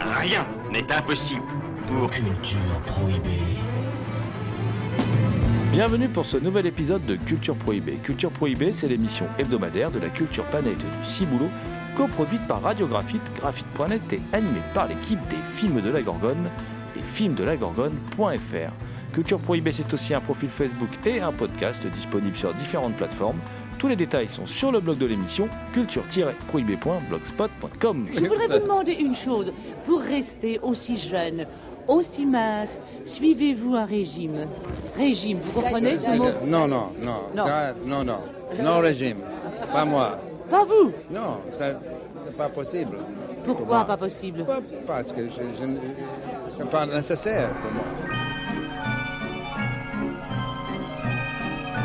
Rien n'est impossible pour... Culture prohibée. Bienvenue pour ce nouvel épisode de Culture Prohibée. Culture Prohibée, c'est l'émission hebdomadaire de la culture planète du Ciboulot, coproduite par Radiographite, graphite.net et animée par l'équipe des films de la Gorgone et filmsdelagorgone.fr. Culture Prohibée, c'est aussi un profil Facebook et un podcast disponible sur différentes plateformes. Tous les détails sont sur le blog de l'émission culture-prohibée.blogspot.com. Je voudrais vous demander une chose. Pour rester aussi jeune, aussi mince, suivez-vous un régime? Régime, vous comprenez ce mot? Non, non, non, Non. non, non, non, régime, pas moi. Pas vous? Non, ça, c'est pas possible. pour Pourquoi pas possible? Parce que je, je c'est pas nécessaire pour moi.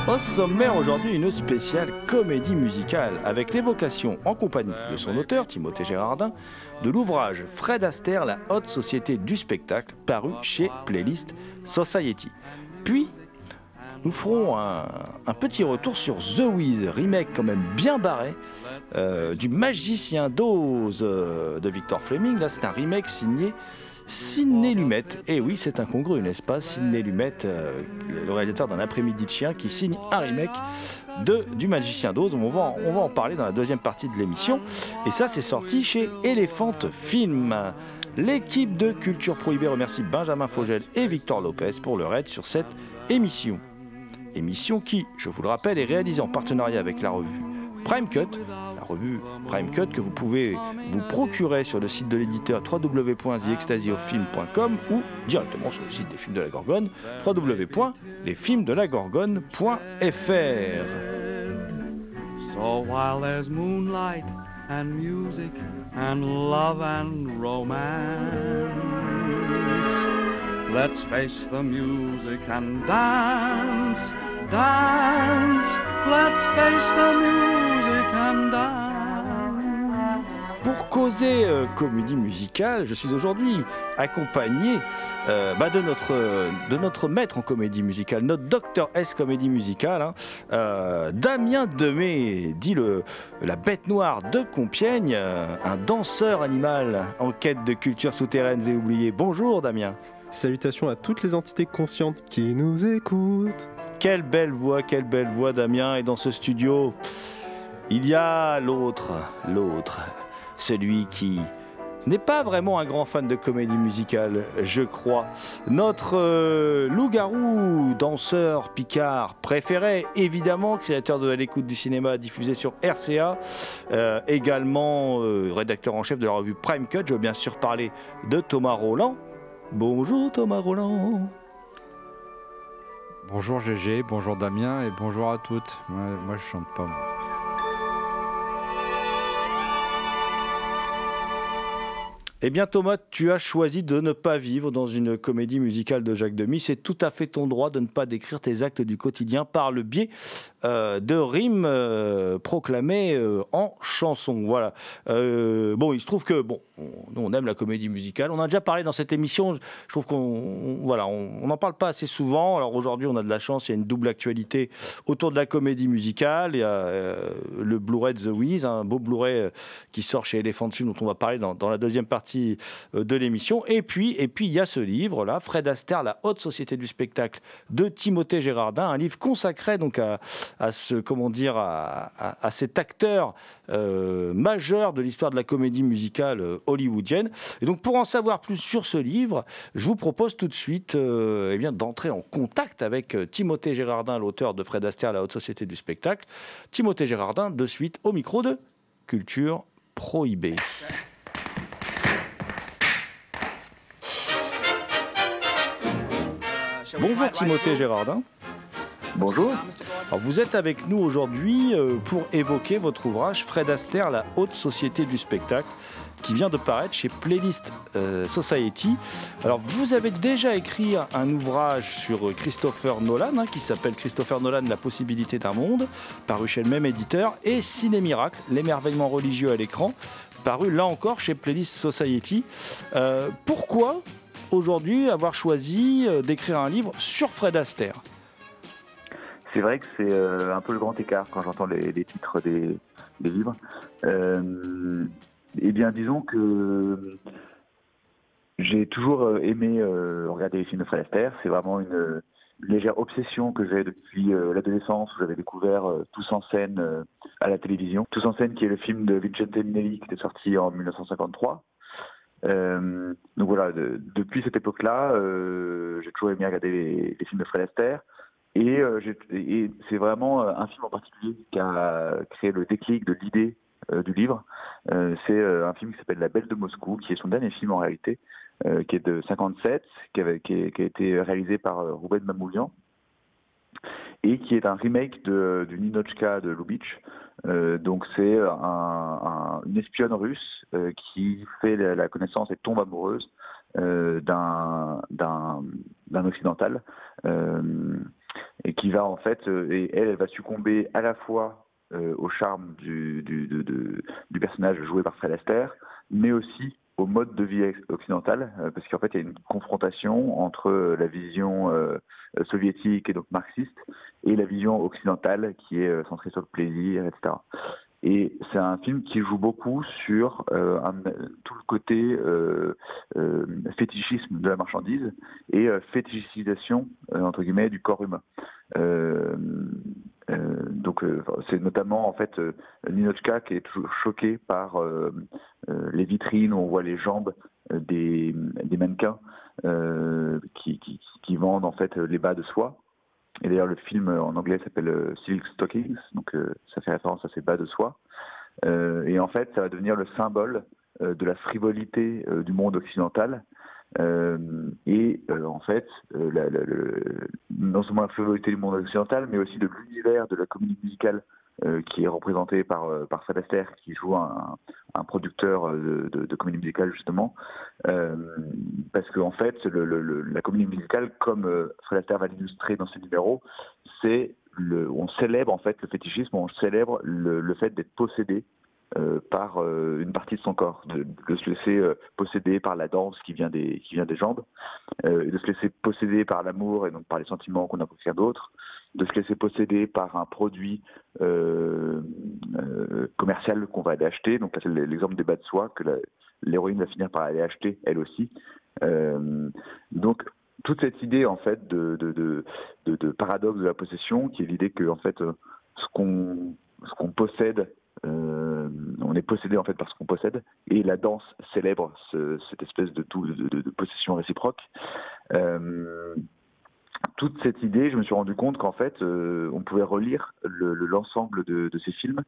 Au sommaire aujourd'hui, une spéciale comédie musicale avec l'évocation en compagnie de son auteur, Timothée Gérardin, de l'ouvrage Fred Astaire, la haute société du spectacle, paru chez Playlist Society. Puis, nous ferons un, petit retour sur The Wiz, remake quand même bien barré, euh, du Magicien d'Oz euh, de Victor Fleming. Là, c'est un remake signé Sidney Lumet. Et oui, c'est incongru, n'est-ce pas Sidney Lumet, euh, le réalisateur d'un après-midi de chien, qui signe un remake de, du Magicien d'Oz. On va, en- on va en parler dans la deuxième partie de l'émission. Et ça, c'est sorti chez Elephant Film. L'équipe de Culture Prohibée remercie Benjamin Fogel et Victor Lopez pour leur aide sur cette émission. Émission qui, je vous le rappelle, est réalisée en partenariat avec la revue Prime Cut, revue Prime Cut que vous pouvez vous procurer sur le site de l'éditeur www.theextasiofilm.com ou directement sur le site des films de la Gorgone www.lesfilmsdelagorgone.fr. So while there's moonlight and music and love and romance, let's face the music and dance, dance. Let's face the music. Pour causer euh, comédie musicale, je suis aujourd'hui accompagné euh, bah, de, notre, euh, de notre maître en comédie musicale, notre docteur S comédie musicale, hein, euh, Damien Demey, dit le, la bête noire de Compiègne, euh, un danseur animal en quête de cultures souterraines et oubliées. Bonjour Damien. Salutations à toutes les entités conscientes qui nous écoutent. Quelle belle voix, quelle belle voix Damien est dans ce studio. Il y a l'autre, l'autre, celui qui n'est pas vraiment un grand fan de comédie musicale, je crois. Notre euh, loup-garou, danseur, picard préféré, évidemment, créateur de l'écoute du cinéma diffusé sur RCA, euh, également euh, rédacteur en chef de la revue Prime Cut. Je veux bien sûr parler de Thomas Roland. Bonjour Thomas Roland. Bonjour GG, bonjour Damien et bonjour à toutes. Moi, je chante pas. Eh bien Thomas, tu as choisi de ne pas vivre dans une comédie musicale de Jacques Demy. C'est tout à fait ton droit de ne pas décrire tes actes du quotidien par le biais euh, de rimes euh, proclamées euh, en chansons. Voilà. Bon, il se trouve que bon, on, nous, on aime la comédie musicale. On a déjà parlé dans cette émission. Je, trouve qu'on on- voilà, on n'en parle pas assez souvent. Alors aujourd'hui, on a de la chance. Il y a une double actualité autour de la comédie musicale. Il y a le Blu-ray de The Wiz, un beau Blu-ray qui sort chez Elephant Film, dont on va parler dans la deuxième partie euh, de l'émission. Et puis, et puis, il y a ce livre là, Fred Astaire, la haute société du spectacle de Timothée Gérardin, un livre consacré donc à, à ce, comment dire, à, à- cet acteur euh, majeur de l'histoire de la comédie musicale euh, hollywoodienne. Et donc, pour en savoir plus sur ce livre, je vous propose tout de suite, euh, eh bien, d'entrer en contact avec Timothée Gérardin, l'auteur de Fred Astaire, la haute société du spectacle. Timothée Gérardin, de suite au micro de Culture Prohibée. Bonjour Timothée Gérardin. Bonjour. Alors, vous êtes avec nous aujourd'hui euh, pour évoquer votre ouvrage Fred Astaire, la haute société du spectacle, qui vient de paraître chez Playlist euh, Society. Alors, vous avez déjà écrit un ouvrage sur Christopher Nolan, hein, qui s'appelle Christopher Nolan, La possibilité d'un monde, paru chez le même éditeur, et Ciné Miracle, l'émerveillement religieux à l'écran, paru là encore chez Playlist Society. Euh, pourquoi aujourd'hui avoir choisi euh, d'écrire un livre sur Fred Astaire C'est vrai que c'est euh, un peu le grand écart quand j'entends les, titres des, livres. Euh, eh bien, disons que j'ai toujours aimé regarder les films de Fred Astaire. C'est vraiment une, légère obsession que j'ai depuis l'adolescence où j'avais découvert euh, Tous en scène à la télévision. Tous en scène qui est le film de Vincente Minnelli qui était sorti en 1953. Euh, donc voilà, de- depuis cette époque-là, euh, j'ai toujours aimé regarder les, films de Fred Astaire. Et, euh, c'est vraiment un film en particulier qui a créé le déclic de l'idée du livre. C'est un film qui s'appelle La Belle de Moscou, qui est son dernier film en réalité, qui est de 57, qui, qui, a été réalisé par Rouben Mamoulian et qui est un remake de, du Ninochka de Lubitsch. Euh, donc c'est un, un- une espionne russe euh, qui fait la, connaissance et tombe amoureuse euh, d'un occidental euh, et qui va en fait euh, et elle elle va succomber à la fois euh, au charme du, du, de- de- du personnage joué par Fred Astaire, mais aussi au mode de vie occidental, euh, parce qu'en fait il y a une confrontation entre la vision euh, soviétique et donc marxiste et la vision occidentale qui est euh, centrée sur le plaisir, etc. Et c'est un film qui joue beaucoup sur euh, tout le côté euh, euh, fétichisme de la marchandise et euh, fétichisation euh, entre guillemets du corps humain. Euh, donc c'est notamment en fait Ninochka qui est toujours choqué par les vitrines où on voit les jambes des, des mannequins qui, qui, qui vendent en fait les bas de soie. Et d'ailleurs, le film euh, en anglais s'appelle euh, Silk Stockings, donc euh, ça fait référence à ces bas de soie. Et en fait, ça va devenir le symbole de la frivolité du monde occidental. Et en fait, la- la- non seulement la frivolité du monde occidental, mais aussi de l'univers de la comédie musicale qui est représenté par, euh, par Fred Astaire, qui joue un, un producteur euh, de, de, de comédie musicale justement. Euh, parce qu'en en fait, le, le- la comédie musicale, comme euh, Astaire va l'illustrer dans ses numéros, c'est le, on célèbre en fait le fétichisme, on célèbre le, le fait d'être possédé euh, par euh, une partie de son corps, de, de se laisser euh, posséder par la danse qui vient des, qui vient des jambes, euh, de se laisser posséder par l'amour et donc par les sentiments qu'on a pour quelqu'un d'autre, de se laisser posséder par un produit euh, euh, commercial qu'on va aller acheter. Donc c'est l'exemple des bas de soie que l'héroïne va finir par aller acheter elle aussi. Euh, donc toute cette idée en fait de, paradoxe de la possession, qui est l'idée que en fait ce qu'on possède, on est possédé en fait par ce qu'on possède, et la danse célèbre ce- cette espèce de, possession réciproque. Toute cette idée, je me suis rendu compte qu'en fait, euh, on pouvait relire le- le- l'ensemble de, ces films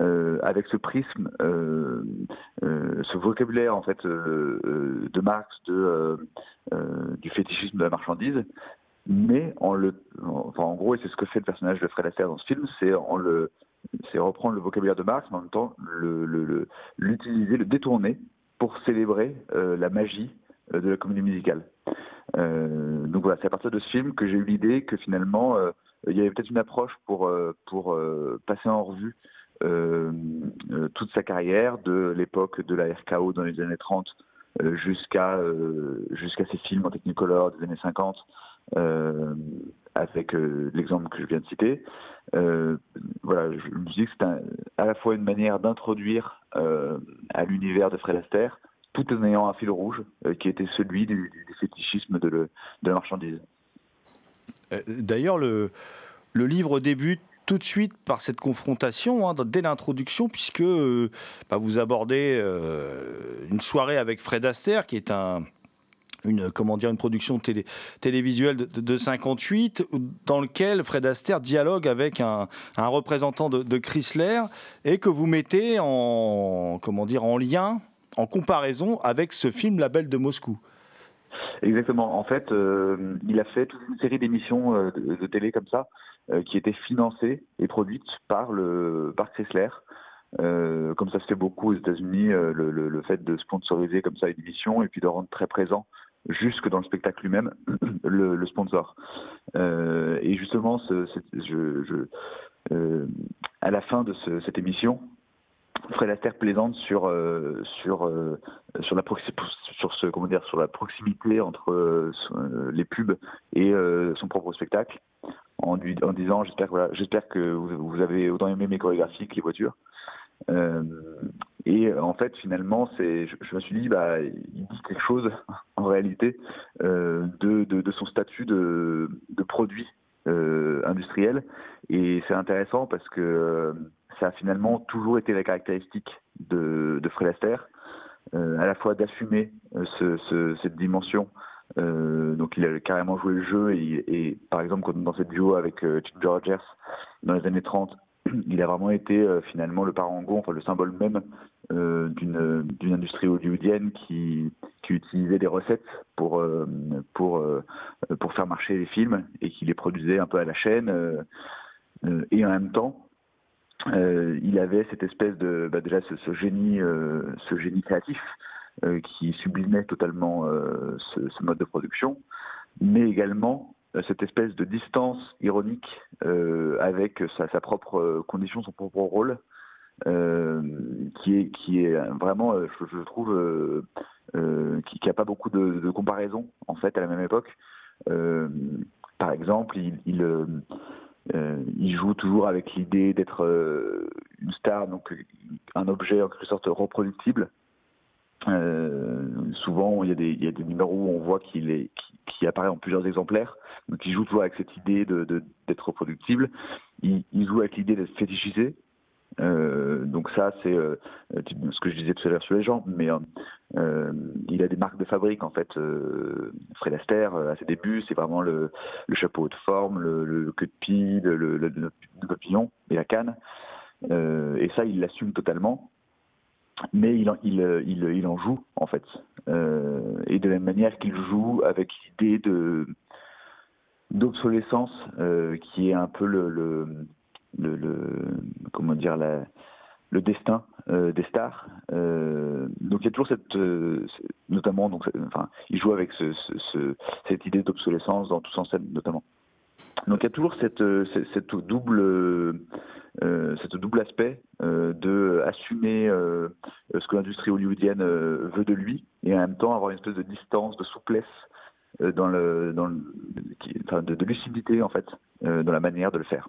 euh, avec ce prisme, euh, ce vocabulaire en fait de Marx, de, du fétichisme de la marchandise, mais en le, enfin en gros, et c'est ce que fait le personnage de Fred Astaire dans ce film, c'est en le, c'est reprendre le vocabulaire de Marx, mais en même temps l'utiliser, le, détourner pour célébrer la magie de la comédie musicale. Euh, donc voilà, c'est à partir de ce film que j'ai eu l'idée que finalement euh, il y avait peut-être une approche pour euh, pour euh, passer en revue euh, euh, toute sa carrière de l'époque de la RKO dans les années 30 euh, jusqu'à euh, jusqu'à ses films en Technicolor des années 50 euh, avec euh, l'exemple que je viens de citer. Euh, voilà, je me dis que c'est à la fois une manière d'introduire euh, à l'univers de Fred Astaire tout en ayant un fil rouge euh, qui était celui du, du- fétichisme de, la marchandise. Euh, D'ailleurs, le, livre débute tout de suite par cette confrontation, hein, dès l'introduction, puisque euh, bah, vous abordez une soirée avec Fred Astaire, qui est un, une, comment dire, une production télé, télévisuelle de, de, de 58, où- dans lequel Fred Astaire dialogue avec un, un représentant de, de Chrysler, et que vous mettez en, comment dire, en lien, en comparaison avec ce film La Belle de Moscou. Exactement. En fait, euh, il a fait toute une série d'émissions euh, de, télé comme ça, euh, qui étaient financées et produites par le par Chrysler. Comme ça se fait beaucoup aux États-Unis, le, fait de sponsoriser comme ça une émission et puis de rendre très présent jusque dans le spectacle lui-même le, sponsor. Et justement, à la fin de ce- cette émission, Fred Astaire plaisante sur euh, sur euh, sur la sur ce comment dire sur la proximité entre euh, les pubs et euh, son propre spectacle en lui en disant j'espère voilà j'espère que vous, avez autant aimé mes chorégraphies que les voitures. Euh, et en fait finalement c'est je, me suis dit bah il dit quelque chose en réalité de, de de son statut de de produit industriel. Et c'est intéressant parce que ça a finalement toujours été la caractéristique de, de Fred Astaire, euh, à la fois d'assumer euh, ce, ce- cette dimension. Euh, donc il a carrément joué le jeu et, par exemple dans cette duo avec Ginger Rogers dans les années 30, il a vraiment été finalement le parangon, enfin le symbole même d'une industrie hollywoodienne qui utilisait des recettes pour faire marcher les films et qui les produisait un peu à la chaîne et en même temps euh, il avait cette espèce de bah déjà ce, génie euh, ce génie créatif euh, qui sublimait totalement ce, mode de production mais également cette espèce de distance ironique avec sa, propre condition son propre rôle qui est vraiment je, trouve qui, qui a pas beaucoup de, de comparaisons en fait à la même époque. Par exemple il, il joue toujours avec l'idée d'être euh, une star, donc un objet en quelque sorte reproductible. Euh, souvent, il y, a des, il y a des numéros où on voit qu'il est, qui, qui apparaît en plusieurs exemplaires. Donc, il joue toujours avec cette idée de, de- d'être reproductible. Il, il joue avec l'idée d'être fétichisé. Euh, donc ça, c'est euh, ce que je disais tout à l'heure sur les gens, mais euh, euh, il a des marques de fabrique en fait. Euh, Fred Astaire, euh, à ses débuts, c'est vraiment le, le chapeau de forme, le, le queue de pie, le, le, le- papillon et la canne. Et ça, il l'assume totalement. Mais il en, il, il, il en joue en fait. Et de la même manière qu'il joue avec l'idée de d'obsolescence qui est un peu le, le, le, comment dire la, le destin euh, des stars. Euh, donc il y a toujours cette, euh, notamment donc, enfin, il joue avec ce, ce- ce- cette idée d'obsolescence dans tous en scène notamment. Donc il y a toujours cette, euh, cette, cette double, euh, cette double aspect euh, de assumer euh, ce que l'industrie hollywoodienne euh, veut de lui et en même temps avoir une espèce de distance, de souplesse euh, dans le, dans le, de, de lucidité en fait euh, dans la manière de le faire.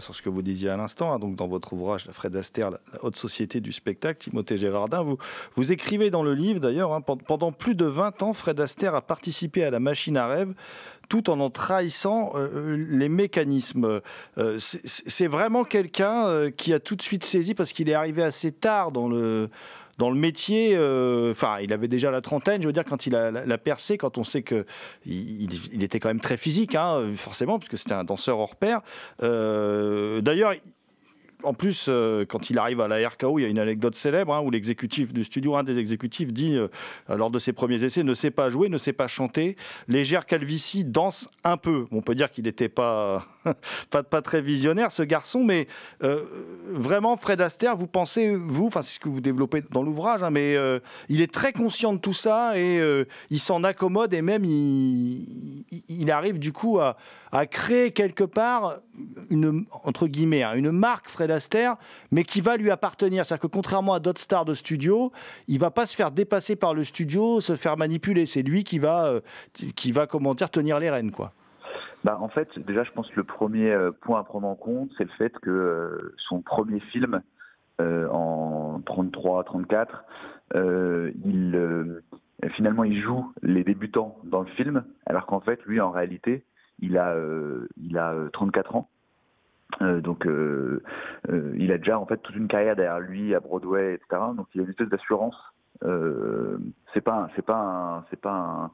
Sur ce que vous disiez à l'instant, hein, donc dans votre ouvrage Fred Astaire, la, haute société du spectacle, Timothée Gérardin, vous, écrivez dans le livre d'ailleurs, hein, pen- pendant plus de 20 ans, Fred Astaire a participé à la machine à rêve tout en en trahissant euh, les mécanismes. Euh, c'est- vraiment quelqu'un euh, qui a tout de suite saisi, parce qu'il est arrivé assez tard dans le, dans le métier, euh, enfin, il avait déjà la trentaine, je veux dire, quand il a, la- percé, quand on sait que il, était quand même très physique, hein, forcément, parce que c'était un danseur hors pair. Euh, D'ailleurs, en plus, euh, quand il arrive à la RKO, il y a une anecdote célèbre hein, où l'exécutif du studio, un des exécutifs, dit euh, lors de ses premiers essais, ne sait pas jouer, ne sait pas chanter. Légère calvitie danse un peu. On peut dire qu'il n'était pas, pas très visionnaire ce garçon, mais euh, vraiment Fred Astaire, vous pensez vous, enfin c'est ce que vous développez dans l'ouvrage, hein, mais il est très conscient de tout ça et il s'en accommode et même il, arrive du coup à créer quelque part une entre guillemets hein, une marque Fred Astaire, mais qui va lui appartenir. C'est-à-dire que contrairement à d'autres stars de studio, il va pas se faire dépasser par le studio, se faire manipuler. C'est lui qui va euh, qui va comment dire tenir les rênes quoi. Bah, en fait, déjà, je pense que le premier euh, point à prendre en compte, c'est le fait que euh, son premier film, euh, en 33-34, euh, il, finalement, il joue les débutants dans le film, alors qu'en fait, lui, en réalité, il a, euh, il a euh, 34 ans. Euh, donc, euh, euh, il a déjà en fait toute une carrière derrière lui à Broadway, etc. Donc, il a une espèce d'assurance. C'est pas, c'est pas, c'est pas un,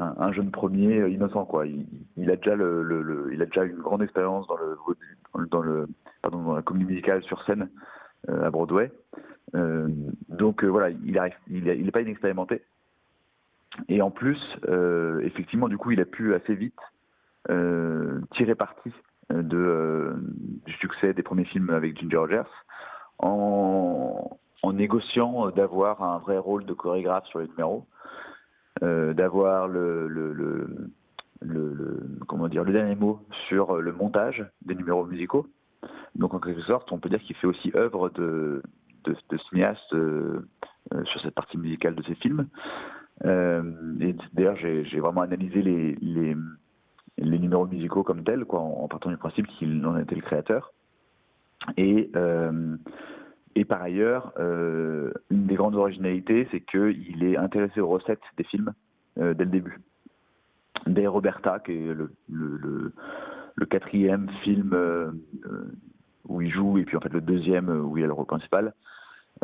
un, un jeune premier innocent quoi. Il, a déjà le, il a déjà une grande expérience dans le pardon, dans la comédie musicale sur scène à Broadway. Donc voilà, il arrive, il est, il est pas inexpérimenté. Et en plus, effectivement, du coup, il a pu assez vite tirer parti euh, de, euh, du succès des premiers films avec Ginger Rogers en, en négociant d'avoir un vrai rôle de chorégraphe sur les numéros euh, d'avoir le, le, le, le, comment dire le dernier mot sur le montage des numéros musicaux. Donc en quelque sorte, on peut dire qu'il fait aussi œuvre de, de, de cinéaste euh, euh, sur cette partie musicale de ses films. Euh, et d'ailleurs, j'ai vraiment analysé les, les, les numéros musicaux comme tels, quoi, en, partant du principe qu'il en était le créateur. Et, euh, et par ailleurs, euh, une des grandes originalités, c'est qu'il est intéressé aux recettes des films euh, dès le début. Dès Roberta, qui est le, le, quatrième film où il joue, et puis en fait le deuxième où il a le rôle principal,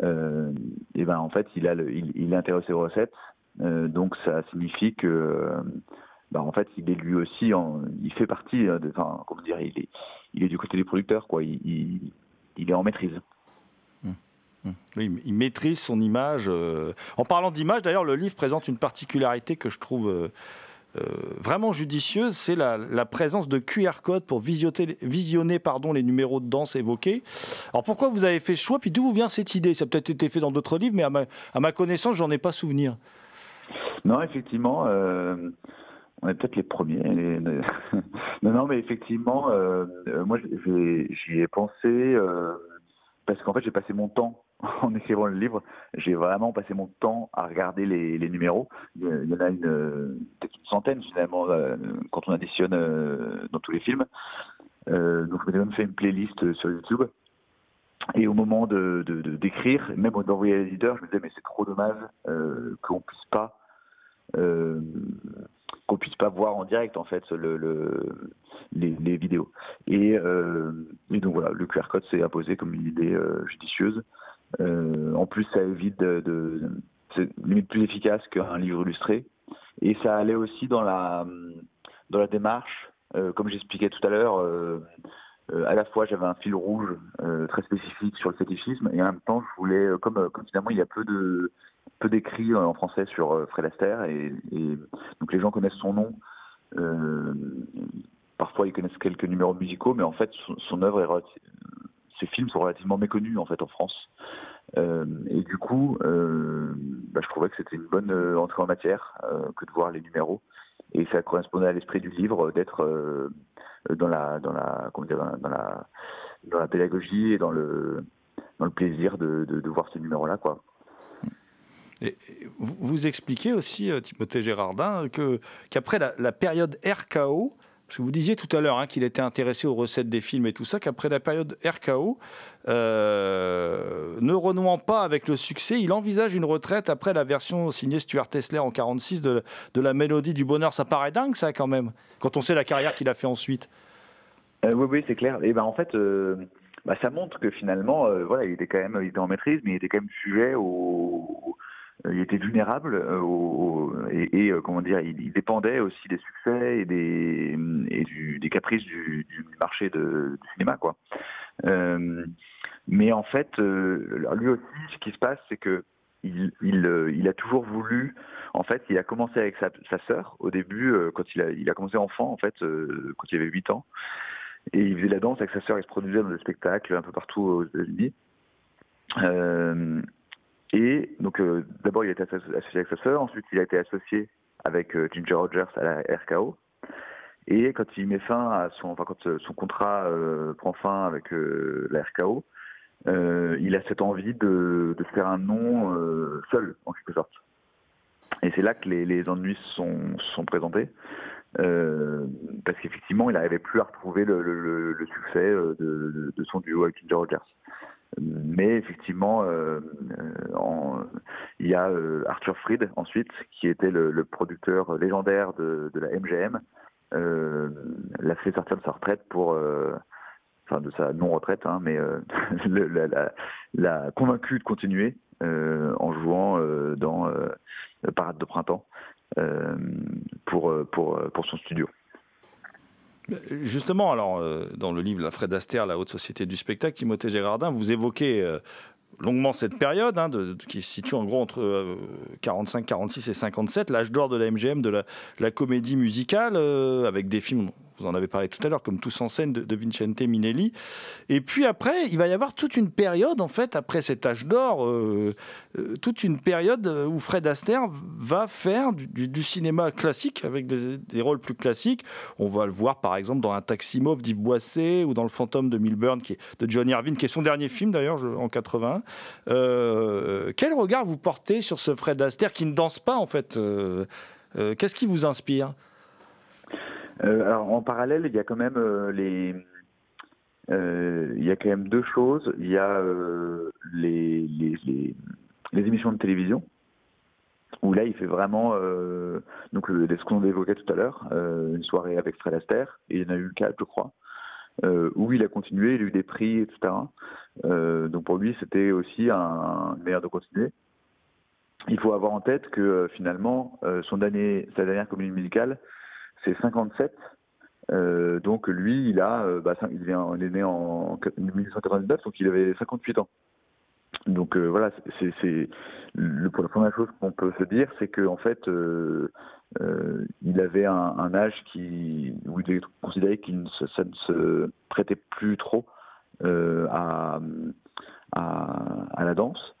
et ben en fait il, a il, il est intéressé aux recettes, donc ça signifie que bah, en fait il est lui aussi, en, il fait partie, euh, de, enfin comment dire, il est, il est du côté des producteurs, quoi, il, il, il est en maîtrise. Oui, il maîtrise son image. euh. En parlant d'image, d'ailleurs, le livre présente une particularité que je trouve euh, euh, vraiment judicieuse, c'est la, la présence de QR code pour visioter- visionner pardon, les numéros de danse évoqués. Alors pourquoi vous avez fait ce choix? Puis d'où vous vient cette idée? Ça a peut-être été fait dans d'autres livres, mais à ma, à ma connaissance, j'en ai pas souvenir. Non, effectivement, euh, on est peut-être les premiers. non, non, mais effectivement, euh, euh, moi, j'y ai pensé euh, parce qu'en fait, j'ai passé mon temps en écrivant le livre. J'ai vraiment passé mon temps à regarder les, numéros. Il y en a une peut-être une centaine finalement quand on additionne dans tous les films. Donc, je m'étais même fait une playlist sur YouTube. Et au moment de d'écrire, même d'envoyer à l'éditeur, je me disais mais c'est trop dommage qu'on puisse pas qu'on puisse pas voir en direct en fait le, le- les, vidéos. Et, euh, et donc voilà, le QR code s'est imposé comme une idée euh, judicieuse. Euh, en plus, ça évite de, c'est limite plus efficace qu'un livre illustré. Et ça allait aussi dans la dans la démarche, comme j'expliquais tout à l'heure. Euh, à la fois, j'avais un fil rouge euh, très spécifique sur le fétichisme, et en même temps, je voulais, euh, comme, euh, comme finalement il y a peu de peu d'écrits euh, en français sur Fred Astaire, et, et donc les gens connaissent son nom. Euh, parfois, ils connaissent quelques numéros musicaux, mais en fait, son, son œuvre est relati- ses films sont relativement méconnus en fait en France. Et du coup, bah, je trouvais que c'était une bonne entrée en matière que de voir les numéros. Et ça correspondait à l'esprit du livre d'être dans la dans la comment dire, dans la, dans la pédagogie et dans le dans le plaisir de, de, voir ces numéros là quoi. Et vous, expliquez aussi, euh, Timothée Gérardin, que, qu'après la période RKO, Parce que vous disiez tout à l'heure hein, qu'il était intéressé aux recettes des films et tout ça, qu'après la période RKO, euh, ne renouant pas avec le succès, il envisage une retraite après la version signée Stuart Tesler en 46 de, de la mélodie du bonheur. Ça paraît dingue, ça, quand même, quand on sait la carrière qu'il a fait ensuite. Euh, oui, oui, c'est clair. Et ben en fait, euh, bah, ça montre que finalement, voilà, il était quand même, il était en maîtrise, mais il était quand même sujet au, il était vulnérable euh, et, euh, comment dire, il, dépendait aussi des succès et des caprices du, marché de, du cinéma, quoi. Euh, mais en fait, lui aussi, ce qui se passe, c'est que il, a toujours voulu. En fait, il a commencé avec sa, sœur au début, quand il a, il a commencé enfant, en fait, quand il avait 8 ans. Et il faisait la danse avec sa sœur, il se produisait dans des spectacles un peu partout aux États-Unis. Euh, et donc, euh, d'abord, il a été associé avec sa sœur, ensuite, il a été associé avec euh, Ginger Rogers à la RKO. Et quand il met fin à son, enfin, quand son contrat euh, prend fin avec euh, la RKO, il a cette envie de, de faire un nom seul, en quelque sorte. Et c'est là que les, les ennuis sont, sont présentés. Euh, parce qu'effectivement, il n'arrivait plus à retrouver le, le, le succès de, de, son duo avec Ginger Rogers. Mais effectivement, euh, en, il y a euh, Arthur Fried ensuite, qui était le, le producteur légendaire de, de, la MGM, euh, l'a fait sortir de sa retraite pour, euh, enfin de sa non-retraite, hein, mais l'a, la, la convaincu de continuer en jouant dans Parade de printemps pour, pour, pour son studio. Justement, alors, euh, dans le livre La Fred Astaire, la haute société du spectacle, Timothée Gérardin, vous évoquez euh, longuement cette période, hein, qui se situe en gros entre euh, 45, 46 et 57, l'âge d'or de la MGM, de la, la comédie musicale, euh, avec des films vous en avez parlé tout à l'heure, comme Tous en scène de, Vincente Minelli. Et puis après, il va y avoir toute une période, en fait, après cet âge d'or, euh, euh, toute une période où Fred Astaire va faire du, cinéma classique, avec des, rôles plus classiques. On va le voir, par exemple, dans Un taxi mauve d'Yves Boisset, ou dans Le fantôme de Milburn, qui est, de Johnny Irvine, qui est son dernier film, d'ailleurs, en 80. Euh, quel regard vous portez sur ce Fred Astaire qui ne danse pas, en fait euh, euh, Qu'est-ce qui vous inspire? euh, alors en parallèle, il y a quand même euh, les, euh, il y a quand même deux choses. Il y a les, les, émissions de télévision où là il fait vraiment euh, donc ce qu'on évoquait tout à l'heure, une soirée avec Fred Astaire. Et il y en a eu quatre, je crois. où il a continué, il a eu des prix, etc. donc pour lui, c'était aussi un, un meilleur de continuer il faut avoir en tête que finalement, son dernier, sa dernière comédie musicale, c'est 57. Euh, donc lui, il a, euh, bah, il, est né en 1999, donc il avait 58 ans. Donc euh, voilà, c'est la première chose qu'on peut se dire, c'est qu'en en fait, il avait un, âge qui où il considérait qu'il ne se, prêtait plus trop à la danse.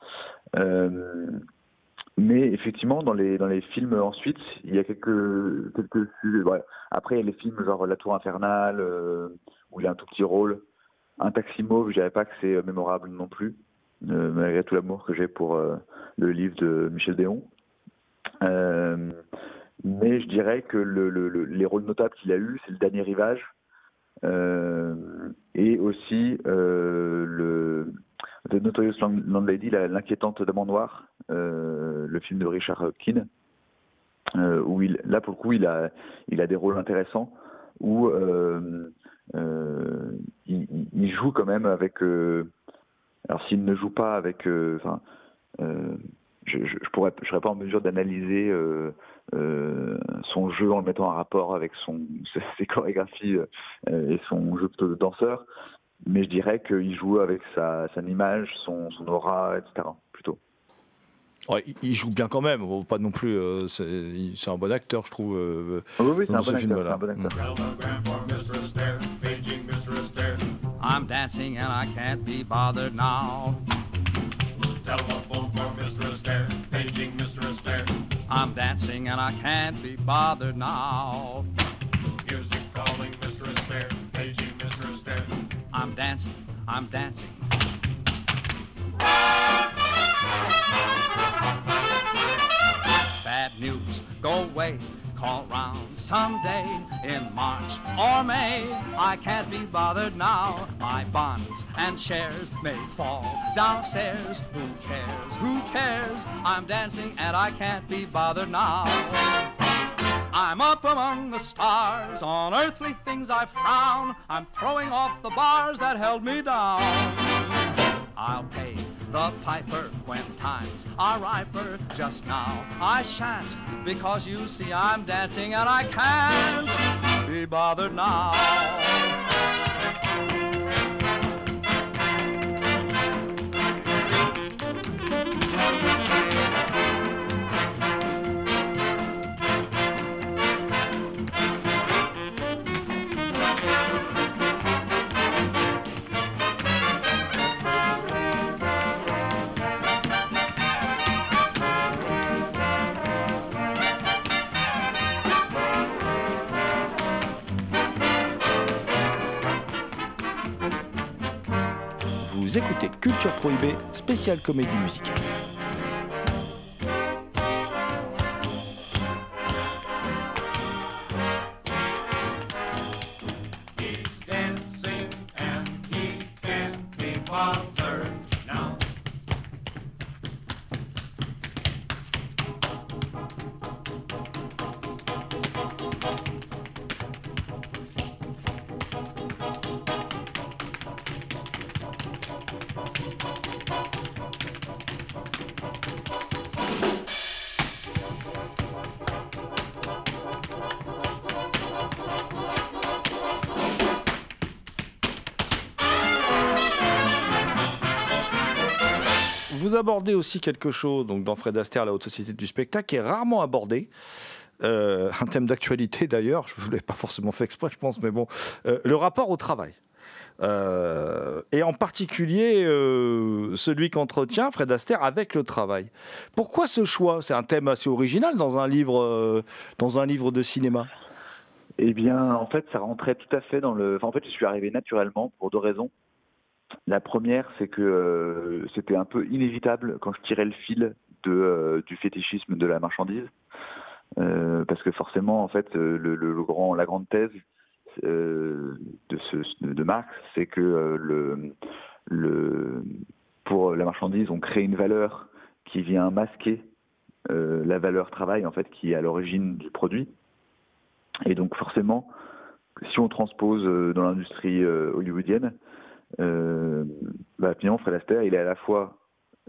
Mais effectivement, dans les dans les films ensuite, il y a quelques quelques. Après, il y a les films genre La Tour infernale euh, où il a un tout petit rôle. Un taxi mauve, je dirais pas que c'est mémorable non plus, euh, malgré tout l'amour que j'ai pour euh, le livre de Michel Déon. Euh, mais je dirais que le, les rôles notables qu'il a eu, c'est le dernier rivage et aussi le The Notorious Landlady, l'inquiétante dame noire, euh, le film de Richard Keane, euh, où il, là pour le coup il a, il a des rôles intéressants, où euh, il, joue quand même avec. Alors s'il ne joue pas avec, je, je, serais pas en mesure d'analyser son jeu en le mettant en rapport avec son ses chorégraphies et son jeu plutôt de danseur mais je dirais qu'il joue avec sa, sa image, son, son, aura, etc. Plutôt. Ouais, il joue bien quand même, pas non plus. Euh, c'est un bon acteur, je trouve. Euh, oui, oui, c'est un, bon acteur, un bon acteur. I'm dancing and I can't be bothered now. Telephone for Mr. Astaire, paging Mr. Astaire. I'm dancing and I can't be bothered now. I'm dancing, I'm dancing. Bad news, go away. call round someday in March or May. I can't be bothered now. My bonds and shares may fall downstairs. Who cares? Who cares? I'm dancing and I can't be bothered now. I'm up among the stars. On earthly things I frown. I'm throwing off the bars that held me down. I'll pay the piper when times are riper. Just now I shan't, because you see I'm dancing and I can't be bothered now. Écoutez Culture Prohibée, spéciale comédie musicale. Aussi quelque chose donc dans Fred Astaire, la haute société du spectacle, qui est rarement abordé. Euh, un thème d'actualité d'ailleurs, je ne l'ai pas forcément fait exprès, je pense, mais bon, euh, le rapport au travail. Euh, et en particulier celui qu'entretient Fred Astaire avec le travail. Pourquoi ce choix? C'est un thème assez original dans un livre, dans un livre de cinéma. Eh bien, en fait, ça rentrait tout à fait dans le. En fait, je suis arrivé naturellement pour deux raisons. La première, c'est que euh, c'était un peu inévitable quand je tirais le fil euh, du fétichisme de la marchandise, Euh, parce que forcément, en fait, la grande thèse de, ce, de Marx, c'est que pour la marchandise, on crée une valeur qui vient masquer la valeur travail, en fait, qui est à l'origine du produit. Et donc, forcément, si on transpose dans l'industrie hollywoodienne, bah, finalement, Fred il est à la fois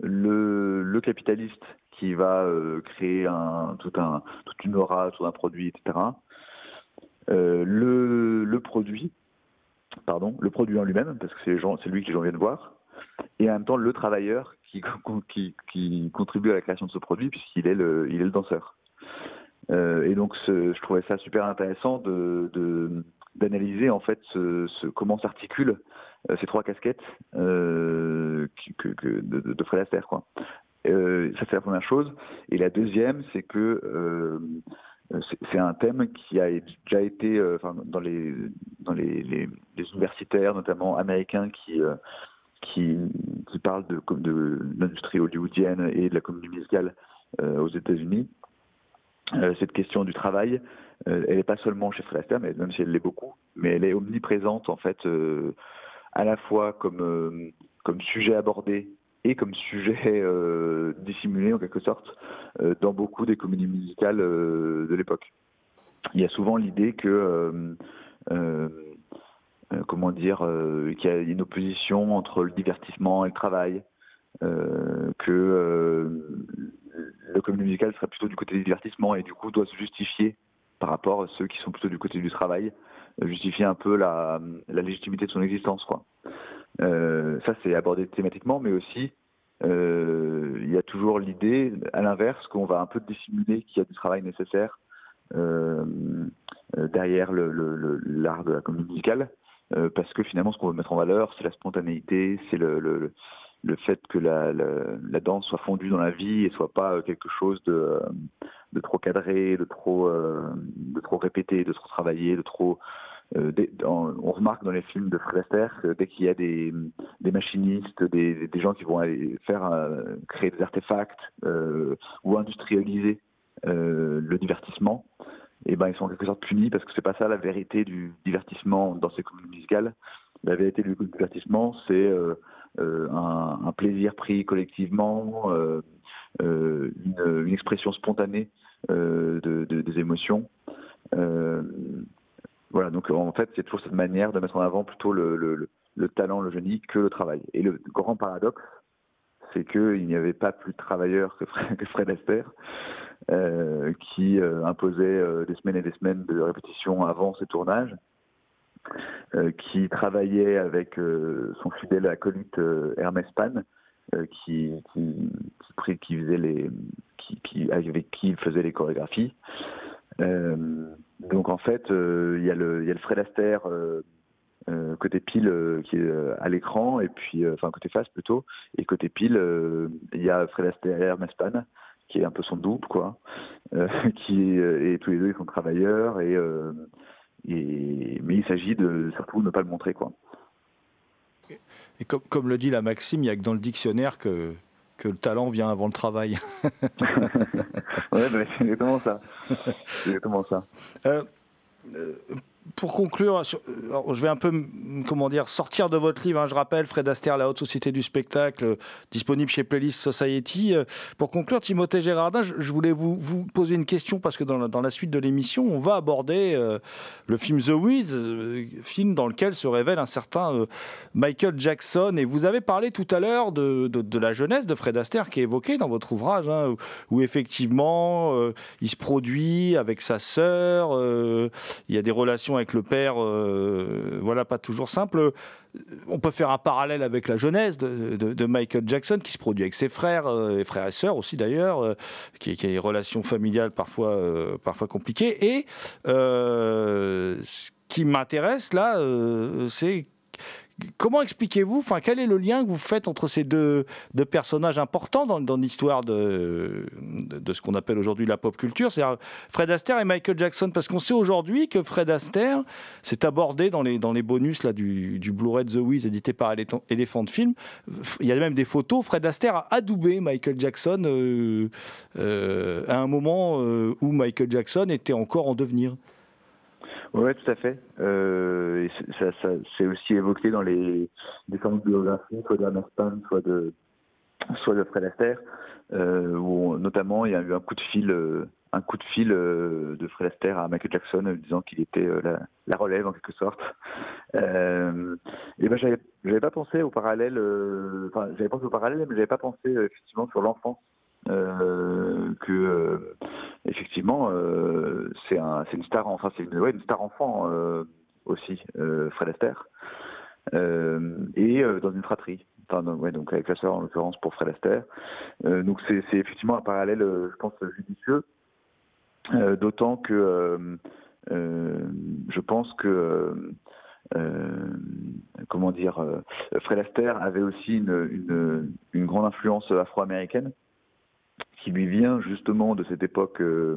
le, capitaliste qui va euh, créer un, tout un, toute une aura sur un produit, etc. Euh, le, produit, pardon, le produit en lui-même, parce que c'est lui que les gens viennent voir, et en même temps le travailleur qui, contribue à la création de ce produit, puisqu'il est le, il est le danseur. Euh, et donc, je trouvais ça super intéressant de- d'analyser en fait ce, comment s'articulent euh, ces trois casquettes euh, de, de- Fred Astaire. Euh, ça c'est la première chose. Et la deuxième, c'est que c'est un thème qui a déjà été, dans les universitaires, notamment américains, qui parlent de, l'industrie hollywoodienne et de la comédie musicale aux États-Unis. Euh, cette question du travail, euh, elle n'est pas seulement chez Fred mais même si elle l'est beaucoup, mais elle est omniprésente en fait, euh, à la fois comme sujet abordé et comme sujet dissimulé en quelque sorte dans beaucoup des comédies musicales de l'époque. Il y a souvent l'idée que comment dire qu'il y a une opposition entre le divertissement et le travail, que euh, le comédie musicale serait plutôt du côté du divertissement et du coup doit se justifier par rapport à ceux qui sont plutôt du côté du travail, euh, justifier un peu la, la légitimité de son existence quoi. Euh, ça, c'est abordé thématiquement, mais aussi, euh, il y a toujours l'idée, à l'inverse, qu'on va un peu dissimuler qu'il y a du travail nécessaire euh, euh, derrière le- le- le- l'art de la comédie musicale, euh, parce que finalement, ce qu'on veut mettre en valeur, c'est la spontanéité, c'est le, le, fait que la, danse soit fondue dans la vie et soit pas euh, quelque chose de, euh, trop cadré, de trop, euh, de trop répété, de trop travaillé, de trop on remarque dans les films de Fred que dès qu'il y a des, machinistes, des, gens qui vont faire créer des artefacts ou industrialiser le divertissement, et ben ils sont en quelque sorte punis parce que c'est pas ça la vérité du divertissement dans ces comédies musicales. La vérité du divertissement, c'est un, un, plaisir pris collectivement, une, une, expression spontanée de, de, des émotions. voilà, donc en fait, c'est toujours cette manière de mettre en avant plutôt le, le, le talent, le génie que le travail. Et le grand paradoxe, c'est qu'il n'y avait pas plus de travailleurs que Fred, que Astaire, euh, qui euh, imposait euh, des semaines et des semaines de répétition avant ses tournages, euh, qui travaillait avec euh, son fidèle acolyte Hermès Pan, qui, faisait les, qui, avec qui il faisait les chorégraphies. donc en fait, il y, a le, Fred Astaire euh, côté pile euh, qui est euh, à l'écran et puis enfin côté face plutôt et côté pile il y a Fred Astaire Mespan qui est un peu son double quoi qui et tous les deux ils sont travailleurs et mais il s'agit de surtout ne pas le montrer quoi et comme, comme le dit la Maxime il y a que dans le dictionnaire que que le talent vient avant le travail. ouais, bah, c'est exactement ça. C'est exactement ça. Euh, pour conclure, je vais un peu, comment dire, sortir de votre livre. Hein, je rappelle, Fred Astaire, La Haute Société du Spectacle, disponible chez Playlist Society. Euh, pour conclure, Timothée Gérardin, je voulais vous, poser une question parce que dans la, suite de l'émission, on va aborder euh, le film The Wiz, euh, film dans lequel se révèle un certain Michael Jackson. Et vous avez parlé tout à l'heure de, la jeunesse de Fred Astaire qui est évoquée dans votre ouvrage, hein, où, où, effectivement il se produit avec sa sœur, il y a des relations avec le père, euh, voilà, pas toujours simple. On peut faire un parallèle avec la jeunesse de, Michael Jackson, qui se produit avec ses frères, euh, et frères et sœurs aussi d'ailleurs, euh, qui, qui, a des relations familiales parfois, euh, parfois compliquées. Et ce qui m'intéresse là, c'est Comment expliquez-vous, enfin, quel est le lien que vous faites entre ces deux, deux personnages importants dans, l'histoire de, de, de, ce qu'on appelle aujourd'hui la pop culture, c'est-à-dire Fred Astaire et Michael Jackson Parce qu'on sait aujourd'hui que Fred Astaire s'est abordé dans les, dans les bonus là, du, du Blu-ray The Wiz édité par Elephant Film. Il y a même des photos. Fred Astaire a adoubé Michael Jackson euh, euh, à un moment euh, où Michael Jackson était encore en devenir. Oui, tout à fait. Euh, ça, c'est aussi évoqué dans les différentes biographies, soit de Span, soit de, soit de Fred Astaire, euh, où notamment il y a eu un coup de fil, euh, un coup de fil de Fred Astaire à Michael Jackson, disant qu'il était la, la, relève en quelque sorte. et ben j'avais, j'avais pas pensé au parallèle, enfin j'avais pensé au parallèle, mais j'avais pas pensé effectivement sur l'enfance. Euh, que euh, effectivement euh, c'est un, une star enfant aussi Fred Astaire. Et dans une fratrie. Enfin donc avec la sœur en l'occurrence pour Fred Astaire. Donc c'est effectivement un parallèle je pense judicieux. D'autant que je pense que comment dire, Fred Astaire avait aussi une grande influence afro-américaine qui lui vient justement de cette époque euh,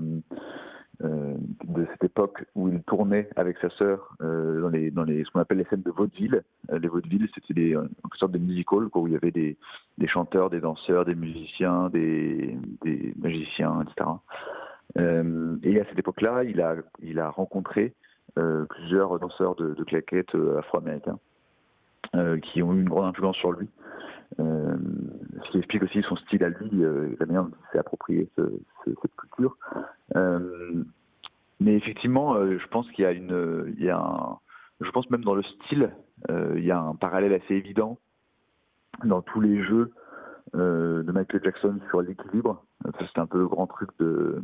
euh, de cette époque où il tournait avec sa sœur euh, dans les dans les ce qu'on appelle les scènes de vaudeville. Les vaudevilles, c'était des en sorte de musical quoi, où il y avait des chanteurs, des danseurs, des musiciens, des magiciens, etc. Et à cette époque-là, il a rencontré plusieurs danseurs de, de claquettes afro-américains qui ont eu une grande influence sur lui. Euh, ce qui explique aussi son style à lui, euh, la manière dont il s'est approprié ce, ce, cette culture. Euh, mais effectivement, je pense qu'il y a une, un, je pense même dans le style, il y a un parallèle assez évident dans tous les jeux de Michael Jackson sur l'équilibre. C'est un peu le grand truc de,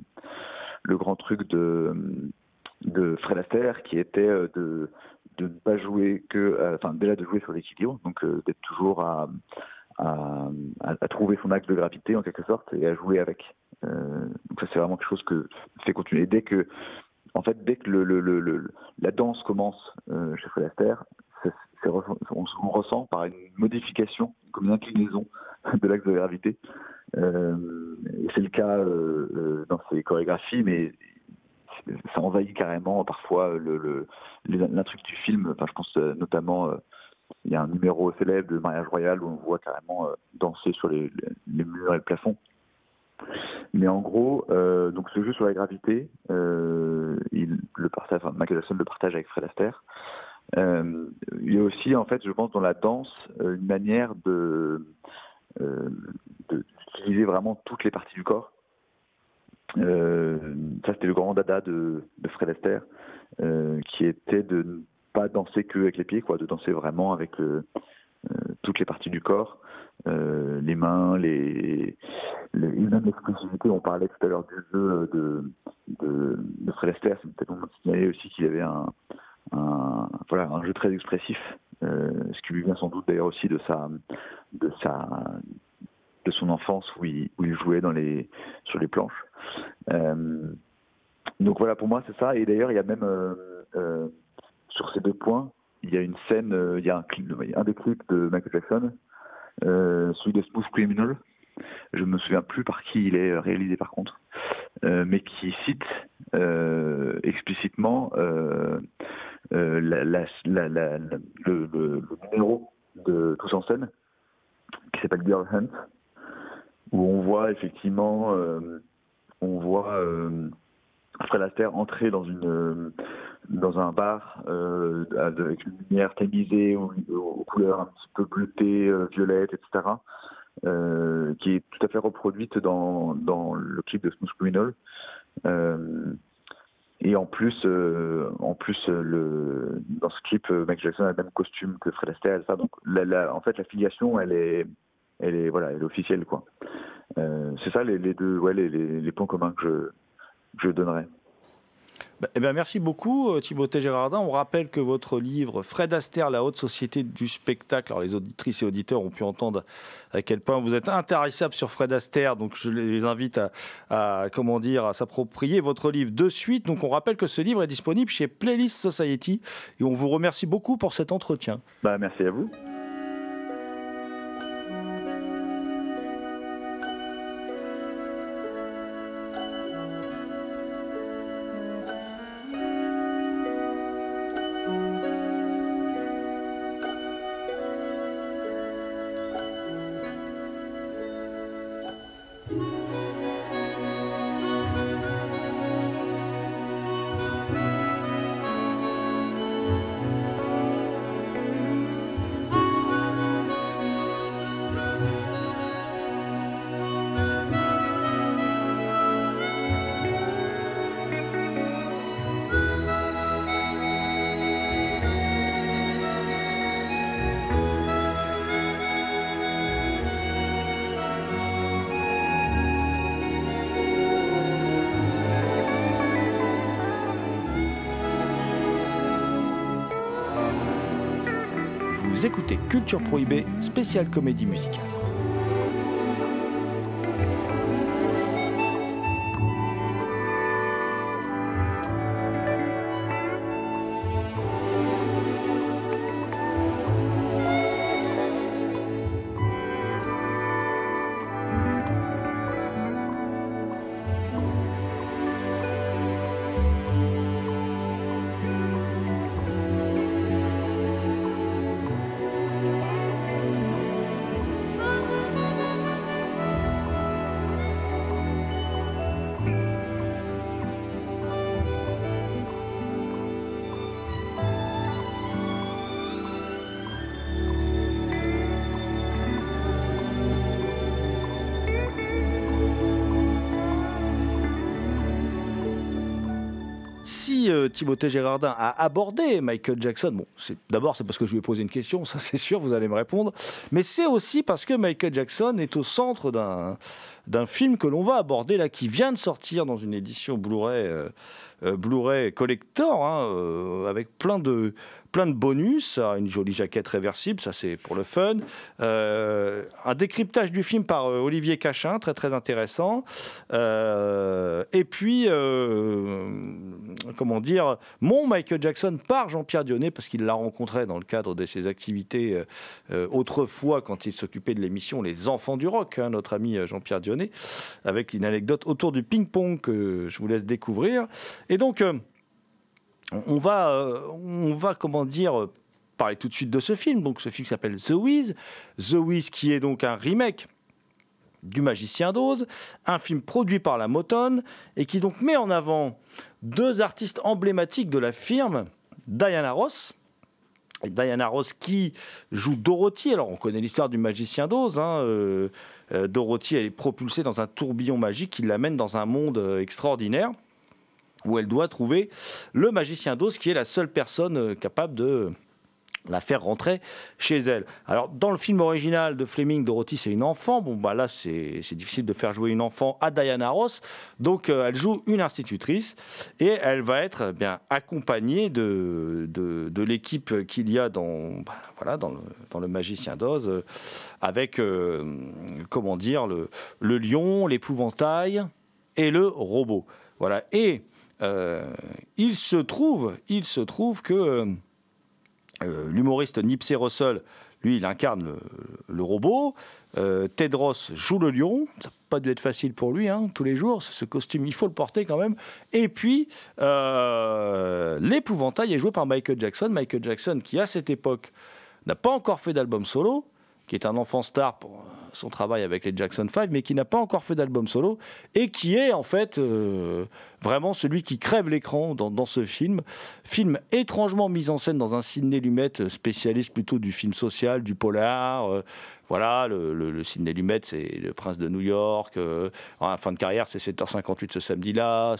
le grand truc de, Fred Astaire qui était de de ne pas jouer que, enfin déjà de jouer sur l'équilibre, donc d'être toujours à, à, trouver son axe de gravité en quelque sorte et à jouer avec. Euh, donc ça c'est vraiment quelque chose que fait continuer. dès que, en fait, dès que la danse commence euh, chez Astaire, on, on, ressent par une modification, comme une inclinaison de l'axe de gravité. Euh, c'est le cas euh, dans ses chorégraphies, mais ça envahit carrément parfois l'intrigue du film. Enfin, je pense notamment il y a un numéro célèbre de mariage royal où on voit carrément euh, danser sur les, murs et le plafond. Mais en gros, euh, donc ce jeu sur la gravité, euh, le partage, Michael Jackson le partage avec Fred Astaire. Il y a aussi, en fait, je pense, dans la danse, une manière de d'utiliser vraiment toutes les parties du corps. Ça, c'était le grand dada de, de Fred Astaire, qui était de pas danser que avec les pieds, quoi, de danser vraiment avec euh, euh, toutes les parties du corps, euh, les mains, les, les même l'expressivité. On parlait tout à l'heure du jeu de, de, de. C'est peut-être de signaler aussi qu'il avait un, voilà, un jeu très expressif, ce qui lui vient sans doute d'ailleurs aussi de sa, de sa, de son enfance où il, jouait dans les, sur les planches. Donc voilà, pour moi c'est ça. Et d'ailleurs, il y a même sur ces deux points, il y a une scène, euh, il y a un clip, un des clips de Michael Jackson, euh, celui de Smooth Criminal. Je me souviens plus par qui il est réalisé par contre, euh, mais qui cite euh, explicitement euh, euh, la, la, la, le, le- numéro de Tous en scène qui s'appelle Girl Hunt, où on voit effectivement, euh, on voit euh, Fred Astaire entrer dans une euh, dans un bar euh, avec une lumière tamisée aux, couleurs un petit peu bleutées, euh, violettes, etc. qui est tout à fait reproduite dans, dans le clip de Smooth Criminal. Et en plus, en plus, le, dans ce clip, Michael Jackson a le même costume que Fred Astaire. donc, en fait, la filiation, elle est, elle est, voilà, elle est officielle, quoi. C'est ça les, les deux, ouais, les, les, les points communs que je, je donnerais. Bah, eh ben, merci beaucoup euh, Timothée Gérardin. On rappelle que votre livre Fred Astaire, la haute société du spectacle, alors les auditrices et auditeurs ont pu entendre à quel point vous êtes intarissable sur Fred Astaire, donc je les invite à, à, comment dire à s'approprier votre livre de suite. Donc on rappelle que ce livre est disponible chez Playlist Society et on vous remercie beaucoup pour cet entretien. Bah, merci à. Vous Culture Prohibée, spéciale comédie musicale. Timothée Gérardin a abordé Michael Jackson, bon, c'est d'abord c'est parce que je lui ai posé une question, ça c'est sûr, vous allez me répondre, mais c'est aussi parce que Michael Jackson est au centre d'un d'un film que l'on va aborder là, qui vient de sortir dans une édition Blu-ray euh, euh, Blu-ray collector, hein, euh, avec plein de plein de bonus, une jolie jaquette réversible, ça c'est pour le fun. Un décryptage du film par Olivier Cachin, très très intéressant. Et puis, comment dire, mon Michael Jackson par Jean-Pierre Dionnet, parce qu'il l'a rencontré dans le cadre de ses activités autrefois quand il s'occupait de l'émission Les Enfants du Rock, hein, notre ami Jean-Pierre Dionnet, avec une anecdote autour du ping-pong que je vous laisse découvrir. Et donc, euh, on va, euh, on va, comment dire, parler tout de suite de ce film. Donc, ce film s'appelle The Wiz. The Wiz, qui est donc un remake du Magicien d'Oz, un film produit par la Motown et qui donc met en avant deux artistes emblématiques de la firme, Diana Ross. Et Diana Ross qui joue Dorothy. Alors on connaît l'histoire du Magicien d'Oz. Hein, euh, Dorothy elle est propulsée dans un tourbillon magique qui l'amène dans un monde euh, extraordinaire où elle doit trouver le Magicien d'Oz qui est la seule personne euh, capable de la faire rentrer chez elle. Alors, dans le film original de Fleming, Dorothy, c'est une enfant. Bon, bah là, c'est difficile de faire jouer une enfant à Diana Ross. Donc, euh, elle joue une institutrice et elle va être eh bien accompagnée de, de, l'équipe qu'il y a dans, bah, voilà, dans, le, dans le Magicien d'Oz, euh, avec, euh, comment dire, le, le lion, l'épouvantail et le robot. Voilà. Et il se trouve, il se trouve que euh, l'humoriste Nipsey Russell, lui, il incarne le, robot. Euh, Ted Ross joue le lion. Ça n'a pas dû être facile pour lui, hein, tous les jours. Ce costume, il faut le porter quand même. Et puis, euh, l'épouvantail est joué par Michael Jackson. Michael Jackson, qui à cette époque n'a pas encore fait d'album solo, qui est un enfant star pour son travail avec les Jackson 5, mais qui n'a pas encore fait d'album solo, et qui est en fait euh, vraiment celui qui crève l'écran dans, ce film. Film étrangement mis en scène dans un Sidney Lumet, spécialiste plutôt du film social, du polar. euh, voilà, le, le, le Sidney Lumet, c'est le prince de New York. euh, en fin de carrière, c'est 7h58 ce samedi-là.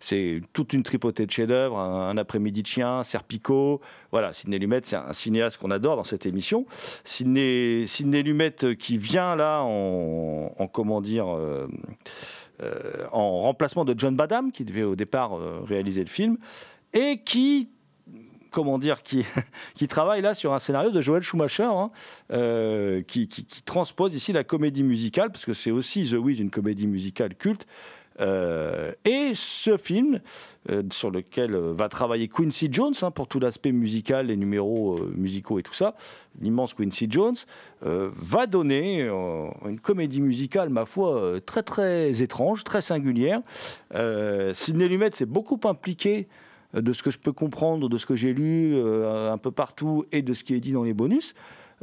C'est- toute une tripotée de chefs-d'œuvre. Un, après-midi de chien, Serpico. Voilà, Sidney Lumet, c'est un cinéaste qu'on adore dans cette émission. Sidney, Sidney Lumet euh, qui vient là en, en comment dire. euh, euh, en remplacement de John Badham, qui devait au départ euh, réaliser le film, et qui comment dire, qui, qui travaille là sur un scénario de Joel Schumacher, hein, qui, qui- qui transpose ici la comédie musicale, parce que c'est aussi The Wiz, une comédie musicale culte. Euh, et ce film, euh, sur lequel euh, va travailler Quincy Jones hein, pour tout l'aspect musical, les numéros musicaux et tout ça, l'immense Quincy Jones, va donner une comédie musicale, ma foi, très très étrange, très singulière. Sidney Lumet s'est beaucoup impliqué de ce que je peux comprendre, de ce que j'ai lu un peu partout et de ce qui est dit dans les bonus.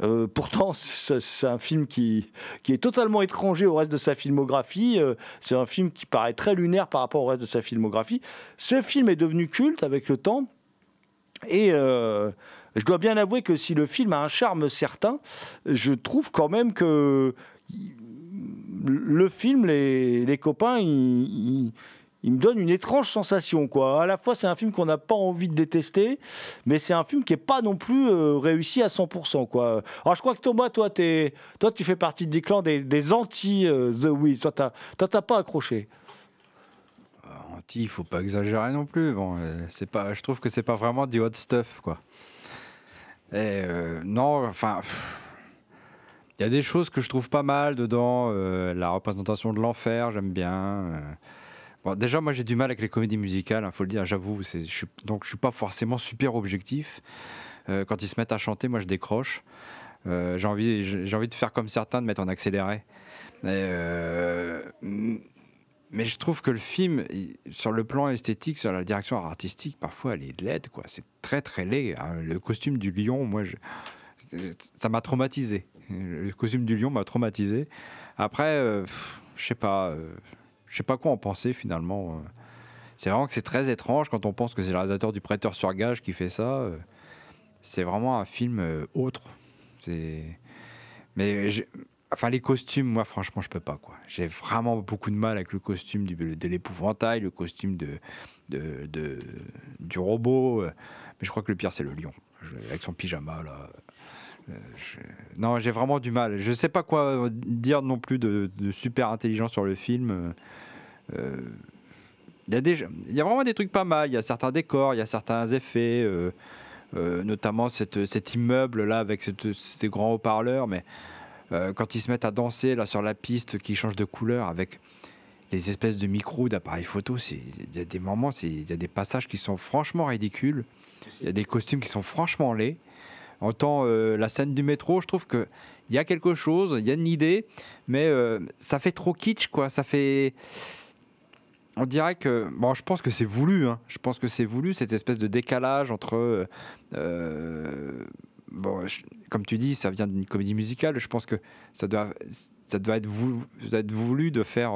Euh, pourtant, c'est un film qui, qui est totalement étranger au reste de sa filmographie. Euh, c'est un film qui paraît très lunaire par rapport au reste de sa filmographie. Ce film est devenu culte avec le temps. Et euh, je dois bien avouer que si le film a un charme certain, je trouve quand même que le film, les, les copains, ils- ils me donnent une étrange sensation. Quoi. À la fois, c'est un film qu'on n'a pas envie de détester, mais c'est un film qui n'est pas non plus euh, réussi à 100%. Quoi. Alors, je crois que Thomas, toi, t'es- toi tu fais partie du clan des, anti-The Wiz. Toi, t'as pas accroché. Anti, il faut pas exagérer non plus. Bon, euh, c'est pas, je trouve que c'est pas vraiment du hot stuff, quoi. Euh, non, enfin, il y a des choses que je trouve pas mal dedans. euh, la représentation de l'enfer, j'aime bien. Déjà, moi, j'ai du mal avec les comédies musicales, il faut le dire. J'avoue, donc je suis pas forcément super objectif. Euh, quand ils se mettent à chanter, moi, je décroche. Euh, j'ai envie, envie de faire comme certains, de mettre en accéléré. Euh, mais je trouve que le film, il- sur le plan esthétique, sur la direction artistique, parfois elle est laide. C'est très très laid. hein. Le costume du lion, moi, ça m'a traumatisé. Le costume du lion m'a traumatisé. Après, euh, je sais pas, je sais pas quoi en penser finalement. euh. C'est vraiment que c'est très étrange quand on pense que c'est le réalisateur du Prêteur sur gage qui fait ça. euh. C'est vraiment un film euh, autre. Mais Enfin, les costumes, moi, franchement, je peux pas, quoi. J'ai vraiment beaucoup de mal avec le costume de l'épouvantail, le costume du robot. Mais je crois que le pire, c'est le lion. Avec son pyjama, là. Euh, Non, j'ai vraiment du mal. Je sais pas quoi dire non plus de, super intelligent sur le film. Euh, Il y, a des, y a vraiment des trucs pas mal. Il y a certains décors, il y a certains effets, euh, notamment cette, cet immeuble-là avec cette- ces grands haut-parleurs. Mais quand ils se mettent à danser là sur la piste qui change de couleur avec les espèces de micros d'appareils photo, il y a des moments, il y a des passages qui sont franchement ridicules. Il y a des costumes qui sont franchement laids. En tant euh, la scène du métro, je trouve que il y a quelque chose, il y a une idée, mais euh, ça fait trop kitsch, quoi. Ça fait on dirait que bon je pense que c'est voulu hein. je pense que c'est voulu cette espèce de décalage entre euh, euh, bon comme tu dis ça vient d'une comédie musicale je pense que ça doit ça doit être voulu, de faire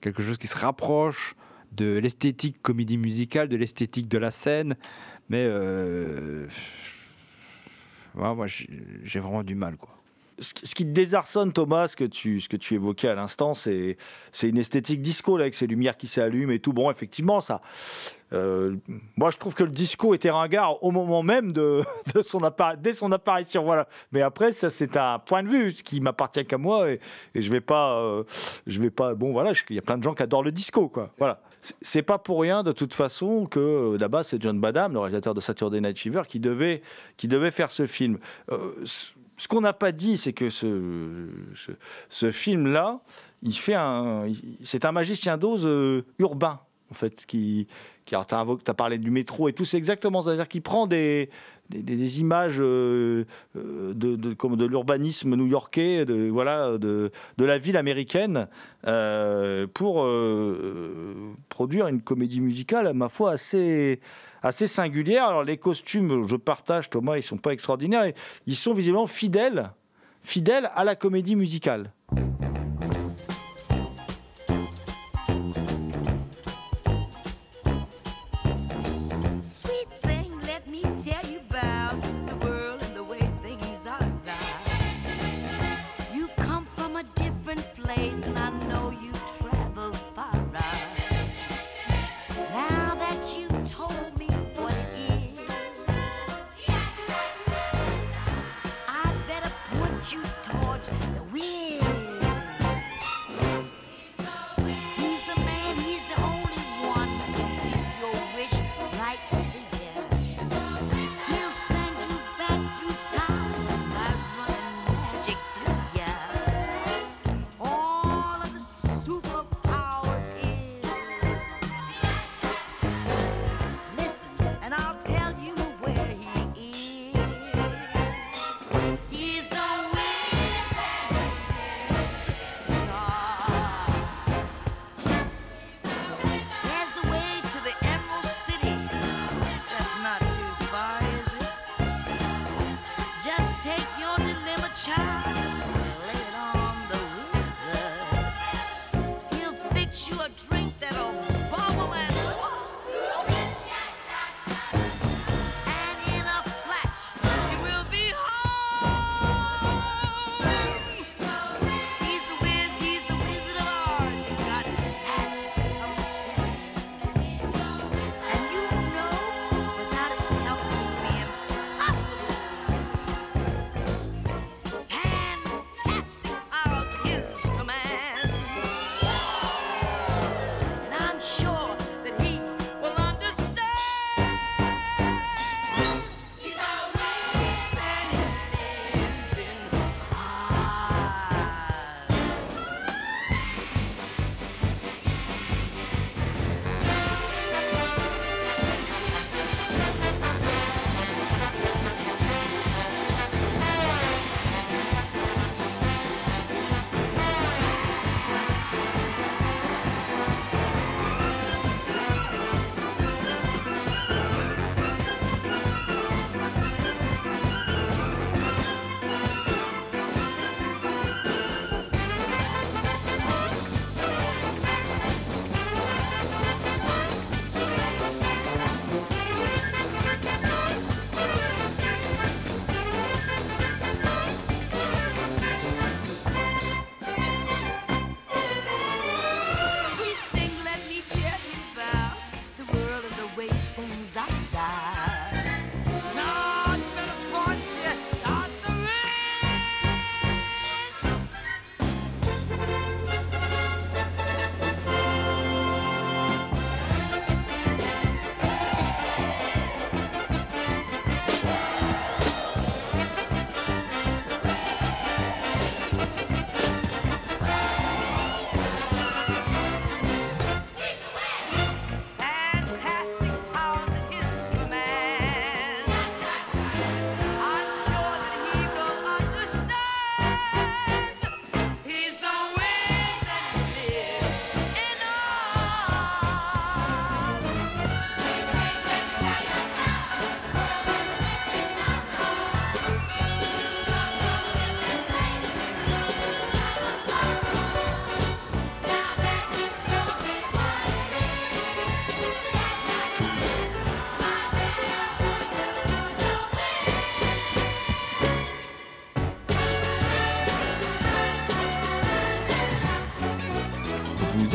quelque chose qui se rapproche de l'esthétique comédie musicale, de l'esthétique de la scène. Mais euh, ouais, moi, j'ai vraiment du mal. Quoi. Ce qui ce qui te désarçonne, Thomas, ce que tu, ce que tu évoquais à l'instant, c'est c'est une esthétique disco, là, avec ces lumières qui s'allument et tout. Bon, effectivement, ça. euh, moi, je trouve que le disco était ringard au moment même de, de son dès son apparition. Voilà. Mais après, ça, c'est un point de vue, ce qui m'appartient qu'à moi. Et, et je vais pas. euh, je vais pas. Bon, voilà, il y a plein de gens qui adorent le disco, quoi. Voilà. C'est- pas pour rien, de toute façon, que euh, là-bas, c'est John Badham, le réalisateur de Saturday Night Fever, qui devait, qui devait faire ce film. Euh, ce- qu'on n'a pas dit, c'est que ce, ce, ce film-là, il fait un, c'est un magicien d'ose euh, urbain, en fait, qui, qui alors, t'as, parlé du métro et tout, c'est exactement, c'est-à-dire qu'il prend des, des, images euh, euh, de, comme de l'urbanisme new-yorkais, de, voilà, de, de la ville américaine, euh, pour produire une comédie musicale, à ma foi, assez, assez singulière. Alors les costumes, je partage Thomas, ils sont pas extraordinaires, ils sont visiblement fidèles, fidèles à la comédie musicale.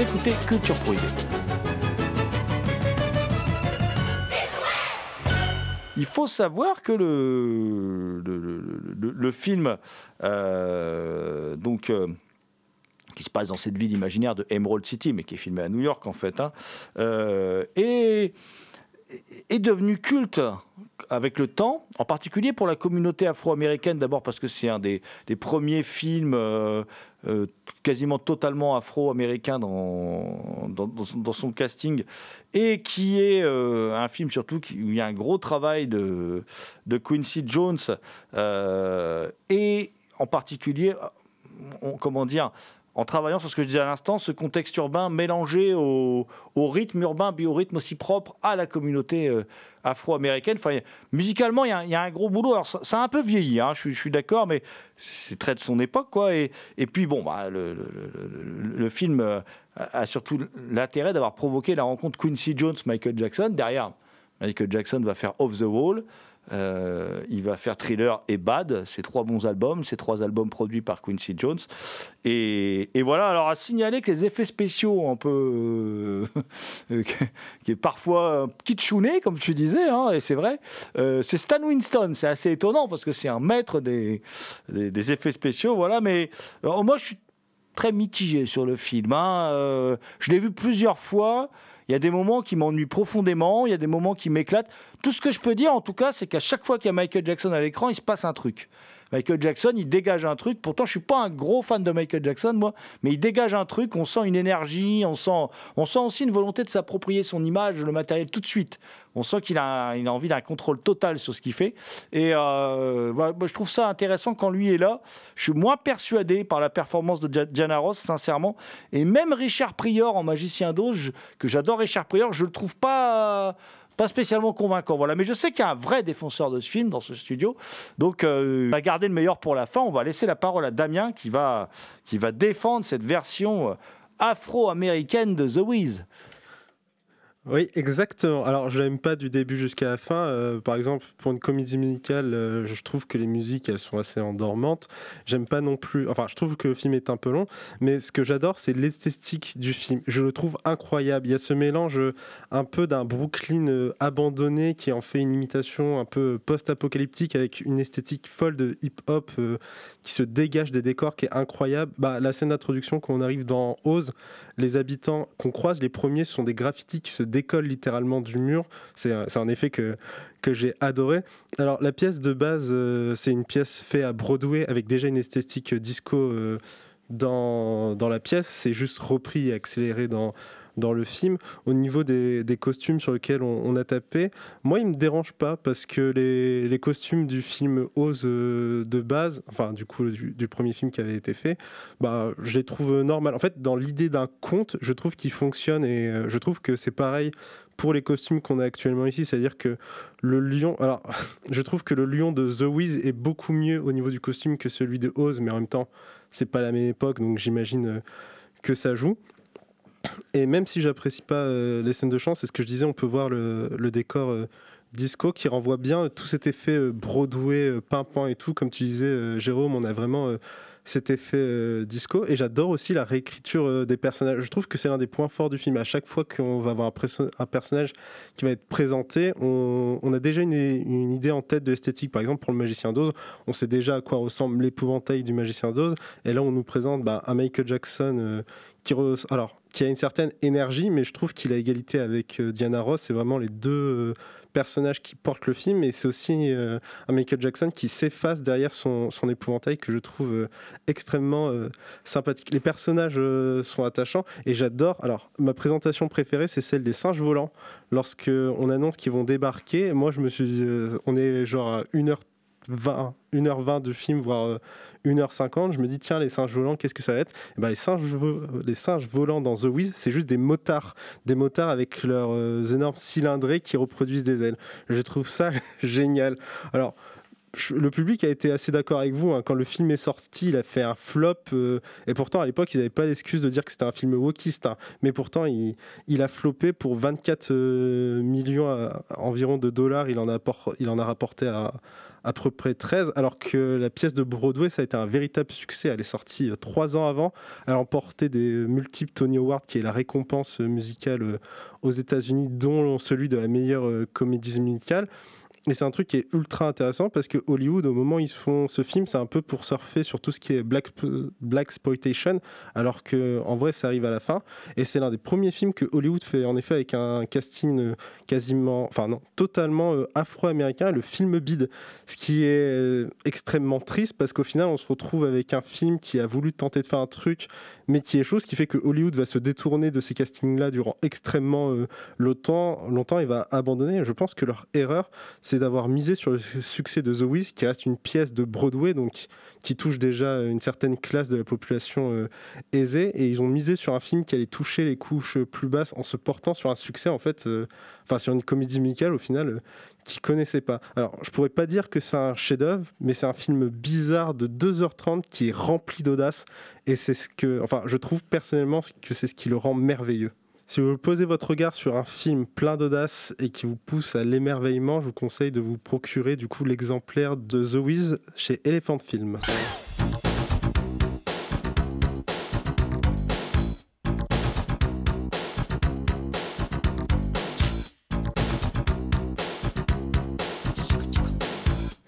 Écoutez Culture Prohibée. Il faut savoir que le, le, le- le- film, euh, donc, euh, qui se passe dans cette ville imaginaire de Emerald City, mais qui est filmé à New York en fait, hein, euh, est, est devenu culte avec le temps, en particulier pour la communauté afro-américaine, d'abord parce que c'est un des, premiers films euh, euh, quasiment totalement afro-américain dans, dans, son- casting, et qui est euh, un film surtout où il y a un gros travail de, de Quincy Jones, et en particulier, comment dire, en travaillant sur ce que je disais à l'instant, ce contexte urbain mélangé au, rythme urbain, rythme aussi propre à la communauté euh, afro-américaine. Enfin, musicalement, il y, a un- gros boulot. Alors, ça, a un peu vieilli, hein, je, suis- d'accord, mais c'est très de son époque, quoi. Et, puis, bon, bah, le film euh, a a surtout l'intérêt d'avoir provoqué la rencontre Quincy Jones-Michael Jackson. Derrière, Michael Jackson va faire Off the Wall. Euh, il va faire Thriller et Bad, ces trois bons albums, ces trois albums produits par Quincy Jones. Et, voilà, alors à signaler que les effets spéciaux un peu. euh, qui est parfois kitschouné, comme tu disais, hein, et c'est vrai, euh, c'est Stan Winston. C'est assez étonnant parce que c'est un maître des, effets spéciaux, voilà. Mais moi, je suis très mitigé sur le film. hein. Euh, je l'ai vu plusieurs fois. Il y a des moments qui m'ennuient profondément, il y a des moments qui m'éclatent. Tout ce que je peux dire, en tout cas, c'est qu'à chaque fois qu'il y a Michael Jackson à l'écran, il se passe un truc. Michael Jackson, il dégage un truc. Pourtant, je suis pas un gros fan de Michael Jackson, moi, mais il dégage un truc. On sent une énergie, on sent, on sent aussi une volonté de s'approprier son image, le matériel tout de suite. On sent qu'il a, il a envie d'un contrôle total sur ce qu'il fait. Et euh, je trouve ça intéressant quand lui est là. Je suis moins persuadé par la performance de Dia- Diana Ross, sincèrement. Et même Richard Prior en Magicien d'Oz, que j'adore Richard Prior, je le trouve pas pas spécialement convaincant. Voilà. Mais je sais qu'il y a un vrai défenseur de ce film dans ce studio. Donc, euh, on va garder le meilleur pour la fin. On va laisser la parole à Damien qui va, qui va défendre cette version euh, afro-américaine de The Wiz. Oui, exactement. Alors, je l'aime pas du début jusqu'à la fin. Euh, par exemple, pour une comédie musicale, euh, je trouve que les musiques, elles sont assez endormantes. J'aime pas non plus. Enfin, je trouve que le film est un peu long, mais ce que j'adore, c'est l'esthétique du film. Je le trouve incroyable. Il y a ce mélange euh, un peu d'un Brooklyn abandonné qui en fait une imitation un peu post-apocalyptique avec une esthétique folle de hip-hop qui se dégage des décors qui est incroyable. Bah, la scène d'introduction, quand on arrive dans Oz, les habitants qu'on croise, les premiers, ce sont des graffitis qui se décollent littéralement du mur. C'est un, effet que, que j'ai adoré. Alors, la pièce de base, euh, c'est une pièce faite à Broadway avec déjà une esthétique disco euh, dans, dans la pièce. C'est juste repris et accéléré dans, dans le film. Au niveau des, costumes sur lesquels on, a tapé, moi, il me dérange pas parce que les, costumes du film Oz euh, de base, enfin, du coup, du, premier film qui avait été fait, bah, je les trouve normales. En fait, dans l'idée d'un conte, je trouve qu'il fonctionne et euh, je trouve que c'est pareil pour les costumes qu'on a actuellement ici, c'est-à-dire que le lion, alors je trouve que le lion de The Wiz est beaucoup mieux au niveau du costume que celui de Oz, mais en même temps, c'est pas la même époque, donc j'imagine euh, que ça joue. Et même si j'apprécie pas euh, les scènes de chant, c'est ce que je disais, on peut voir le, décor euh, disco qui renvoie bien tout cet effet euh, Broadway, pimpant et tout. Comme tu disais, Jérôme, on a vraiment cet effet euh, disco. Et j'adore aussi la réécriture euh, des personnages. Je trouve que c'est l'un des points forts du film. À chaque fois qu'on va avoir un, perso- un personnage qui va être présenté, on, a déjà une, idée en tête de l'esthétique. Par exemple, pour le magicien d'Oz, on sait déjà à quoi ressemble l'épouvantail du magicien d'Oz. Et là, on nous présente bah, un Michael Jackson euh, qui, qui a une certaine énergie, mais je trouve qu'il a égalité avec Diana Ross. C'est vraiment les deux personnages qui portent le film. Et c'est aussi euh, un Michael Jackson qui s'efface derrière son, épouvantail que je trouve euh, extrêmement euh, sympathique. Les personnages sont attachants et j'adore. Alors, ma présentation préférée, c'est celle des singes volants. Lorsque on annonce qu'ils vont débarquer, moi, je me suis dit, on est genre à 1h20, 1h20 de film, voire euh, 1h50. Je me dis, tiens, les singes volants, qu'est-ce que ça va être? Eh ben, les, singes les singes volants dans The Wiz, c'est juste des motards. Des motards avec leurs euh, énormes cylindrés qui reproduisent des ailes. Je trouve ça génial. Alors, le public a été assez d'accord avec vous. hein. Quand le film est sorti, il a fait un flop. euh, et pourtant, à l'époque, ils n'avaient pas l'excuse de dire que c'était un film wokiste. hein. Mais pourtant, il, il a floppé pour 24 euh, millions environ de dollars. Il en a, il en a rapporté à, à peu près 13, alors que la pièce de Broadway, ça a été un véritable succès. Elle est sortie euh, trois ans avant. Elle a remporté des multiples Tony Awards, qui est la récompense musicale euh, aux États-Unis, dont celui de la meilleure euh, comédie musicale. Et c'est un truc qui est ultra intéressant parce que Hollywood, au moment où ils font ce film, c'est un peu pour surfer sur tout ce qui est black, black exploitation, alors que en vrai, ça arrive à la fin. Et c'est l'un des premiers films que Hollywood fait en effet avec un casting euh, quasiment, enfin non, totalement euh, afro-américain, le film bide. Ce qui est euh, extrêmement triste parce qu'au final, on se retrouve avec un film qui a voulu tenter de faire un truc, mais qui est chose qui fait que Hollywood va se détourner de ces castings-là durant extrêmement longtemps, longtemps et va abandonner. Je pense que leur erreur, c'est d'avoir misé sur le succès de The Wiz, qui reste une pièce de Broadway, donc qui touche déjà une certaine classe de la population euh, aisée, et ils ont misé sur un film qui allait toucher les couches plus basses en se portant sur un succès, en fait, euh, enfin sur une comédie musicale au final, euh, qui connaissait pas. Alors, je pourrais pas dire que c'est un chef-d'œuvre, mais c'est un film bizarre de 2h30 qui est rempli d'audace, et c'est ce que, enfin, je trouve personnellement que c'est ce qui le rend merveilleux. Si vous posez votre regard sur un film plein d'audace et qui vous pousse à l'émerveillement, je vous conseille de vous procurer du coup l'exemplaire de The Wiz chez Elephant Film.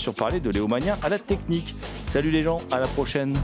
sûr parler de Léomania à la technique. Salut les gens, à la prochaine.